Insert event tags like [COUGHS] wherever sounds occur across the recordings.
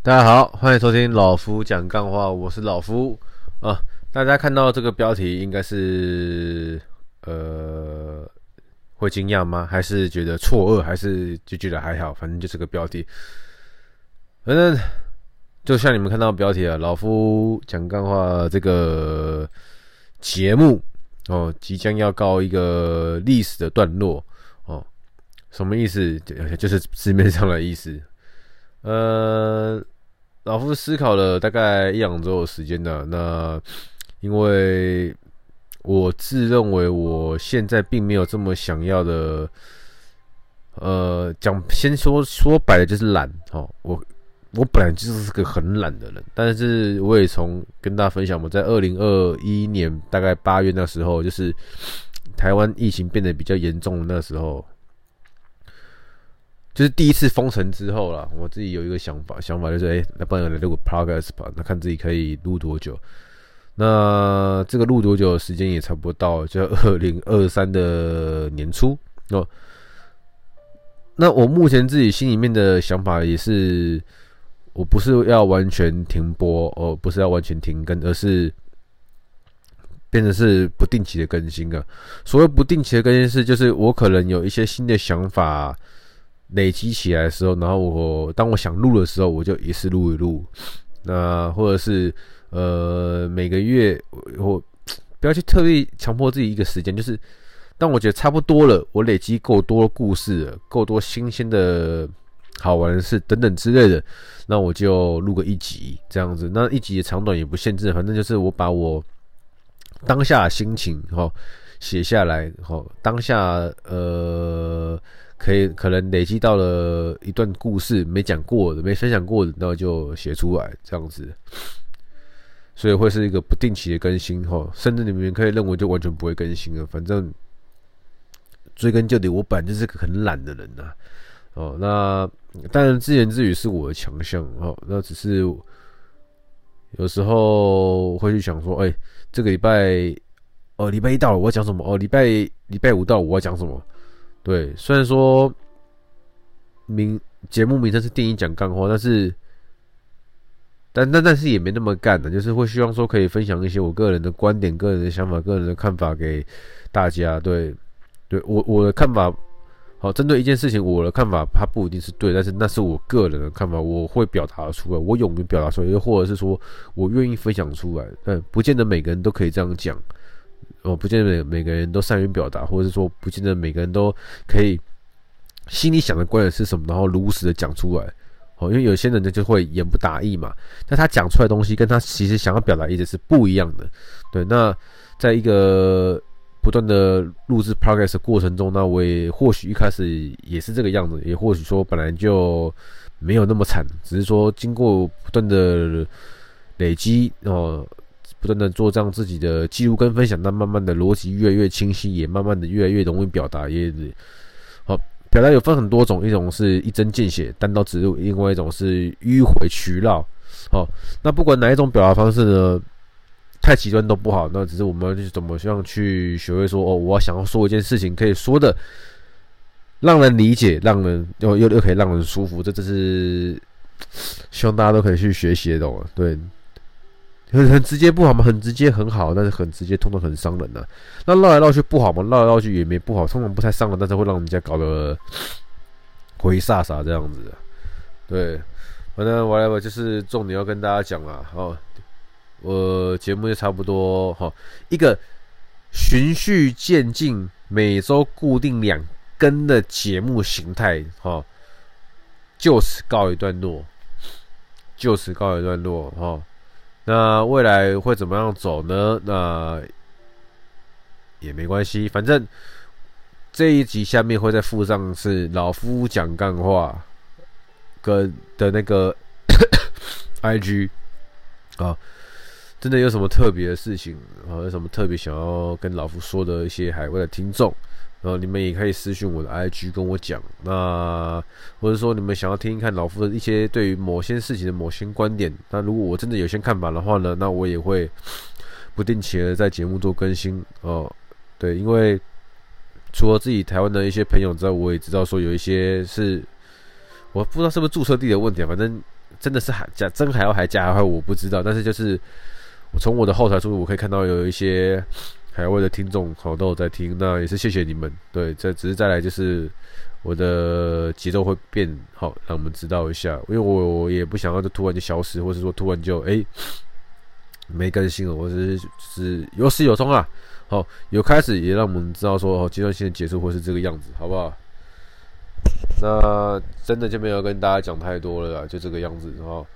大家好，欢迎收听老夫讲干话，我是老夫啊。大家看到这个标题，应该是呃会惊讶吗？还是觉得错愕？还是就觉得还好？反正就是个标题。反正就像你们看到标题啊，老夫讲干话这个节目哦，即将要告一个历史的段落哦。什么意思？就就是字面上的意思。呃。老夫思考了大概一两周的时间呢。那因为我自认为我现在并没有这么想要的，呃，讲先说说白了就是懒哦。我我本来就是个很懒的人，但是我也从跟大家分享，我在二零二一年大概八月那时候，就是台湾疫情变得比较严重那时候。就是第一次封城之后啦，我自己有一个想法，想法就是，哎、欸，那不然来录个 podcast 吧，那看自己可以录多久。那这个录多久时间也差不多到，就 [LAUGHS] 二零二三的年初哦。那我目前自己心里面的想法也是，我不是要完全停播哦，不是要完全停更，而是变成是不定期的更新啊。所谓不定期的更新是，就是我可能有一些新的想法。累积起来的时候，然后我当我想录的时候，我就一次录一录。那或者是呃每个月我不要去特意强迫自己一个时间，就是当我觉得差不多了，我累积够多故事了，够多新鲜的好玩的事等等之类的，那我就录个一集这样子。那一集的长短也不限制，反正就是我把我当下的心情哈写下来，哈当下呃。可以可能累积到了一段故事没讲过的、没分享过的，然后就写出来这样子，所以会是一个不定期的更新哈，甚至你们可以认为就完全不会更新了。反正追根究底，我本来就是个很懒的人呐。哦，那当然自言自语是我的强项哦，那只是有时候会去想说，哎，这个礼拜哦，礼拜一到了，我要讲什么？哦，礼拜礼拜五到了，我要讲什么？对，虽然说名节目名称是电影讲干货，但是但但但是也没那么干的，就是会希望说可以分享一些我个人的观点、个人的想法、个人的看法给大家。对，对我我的看法，好，针对一件事情，我的看法它不一定是对，但是那是我个人的看法，我会表达出来，我勇于表达出来，又或者是说我愿意分享出来，但不见得每个人都可以这样讲。哦，不见得每每个人都善于表达，或者是说，不见得每个人都可以心里想的观点是什么，然后如实的讲出来。哦，因为有些人呢就会言不达意嘛，但他讲出来的东西跟他其实想要表达意思是不一样的。对，那在一个不断的录制 podcast 的过程中，那我也或许一开始也是这个样子，也或许说本来就没有那么惨，只是说经过不断的累积哦。不断的做这样自己的记录跟分享，那慢慢的逻辑越来越清晰，也慢慢的越来越容易表达。也好，表达有分很多种，一种是一针见血、单刀直入，另外一种是迂回曲绕。好，那不管哪一种表达方式呢，太极端都不好。那只是我们去怎么样去学会说哦，我想要说一件事情，可以说的让人理解，让人又又又可以让人舒服。这这是希望大家都可以去学习的，懂吗？对。很很直接不好吗？很直接很好，但是很直接通常很伤人呐、那绕来绕去不好吗？绕来绕去也没不好，通常不太伤人，但是会让人家搞得回煞煞这样子。对，反正 whatever 就是重点要跟大家讲了。哦，我节目就差不多哈，一个循序渐进，每周固定两更的节目形态哈，就此告一段落，就此告一段落哈。那未来会怎么样走呢？那也没关系，反正这一集下面会再附上是老夫讲干话跟的那个 [COUGHS] IG 啊，真的有什么特别的事情啊？有什么特别想要跟老夫说的一些海外的听众？然后你们也可以私讯我的 IG 跟我讲，那或者说你们想要听一看老夫的一些对于某些事情的某些观点，那如果我真的有些看法的话呢，那我也会不定期的在节目做更新哦。对，因为除了自己台湾的一些朋友之外，我也知道说有一些是我不知道是不是注册地的问题，反正真的是海假真海妖还假海妖，我不知道。但是就是我从我的后台数据，我可以看到有一些海外的听众好都有在听，那也是谢谢你们。对，这只是再来就是我的节奏会变好，让我们知道一下，因为我我也不想要就突然就消失，或者说突然就哎、欸、没更新了，我只是是有始有终啊。好，有开始也让我们知道说哦，阶段性的结束会是这个样子，好不好？那真的就没有跟大家讲太多了啦，就这个样子。然后，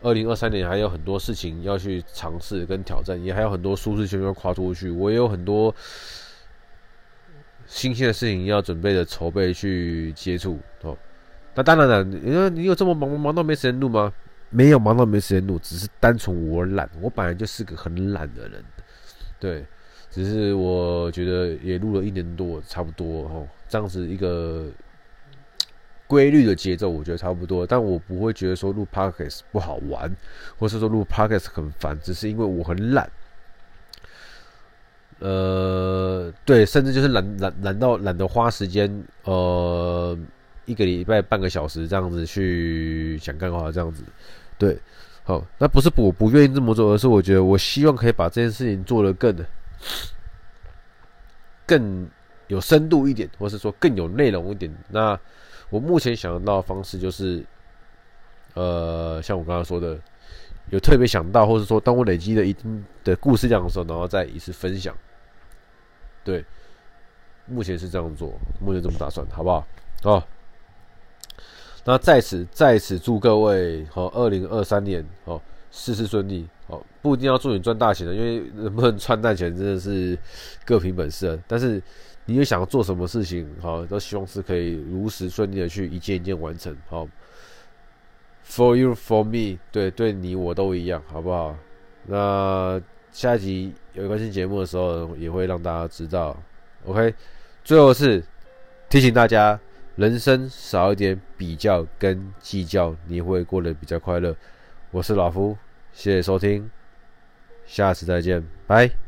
二零二三年还有很多事情要去尝试跟挑战，也还有很多舒适圈要跨出去。我也有很多新鲜的事情要准备的筹备去接触哦。那当然了，你说你有这么忙，忙到没时间录吗？没有忙到没时间录，只是单纯我懒。我本来就是个很懒的人，对，只是我觉得也录了一年多，差不多哦，这样子一个。规律的节奏，我觉得差不多，但我不会觉得说录 podcast 不好玩，或是说录 podcast 很烦，只是因为我很懒。呃，对，甚至就是懒懒懒到懒得花时间，呃，一个礼拜半个小时这样子去讲干话，这样子。对，好，那不是我不愿意这么做，而是我觉得我希望可以把这件事情做得更更有深度一点，或是说更有内容一点。那我目前想到的方式就是，呃，像我刚刚说的，有特别想到，或者说当我累积了一定的故事量的时候，然后再一次分享。对，目前是这样做，目前这么打算，好不好？哦，那在此在此祝各位好，二零二三年哦，事事顺利。哦，不一定要祝你赚大钱的，因为能不能赚大钱真的是各凭本事啊。但是。你有想要做什么事情，好，都希望是可以如实顺利的去一件一件完成，好。For you, for me，对，对你我都一样，好不好？那下一集有更新节目的时候，也会让大家知道。OK，最后是提醒大家，人生少一点比较跟计较，你会过得比较快乐。我是老夫，谢谢收听，下次再见，拜。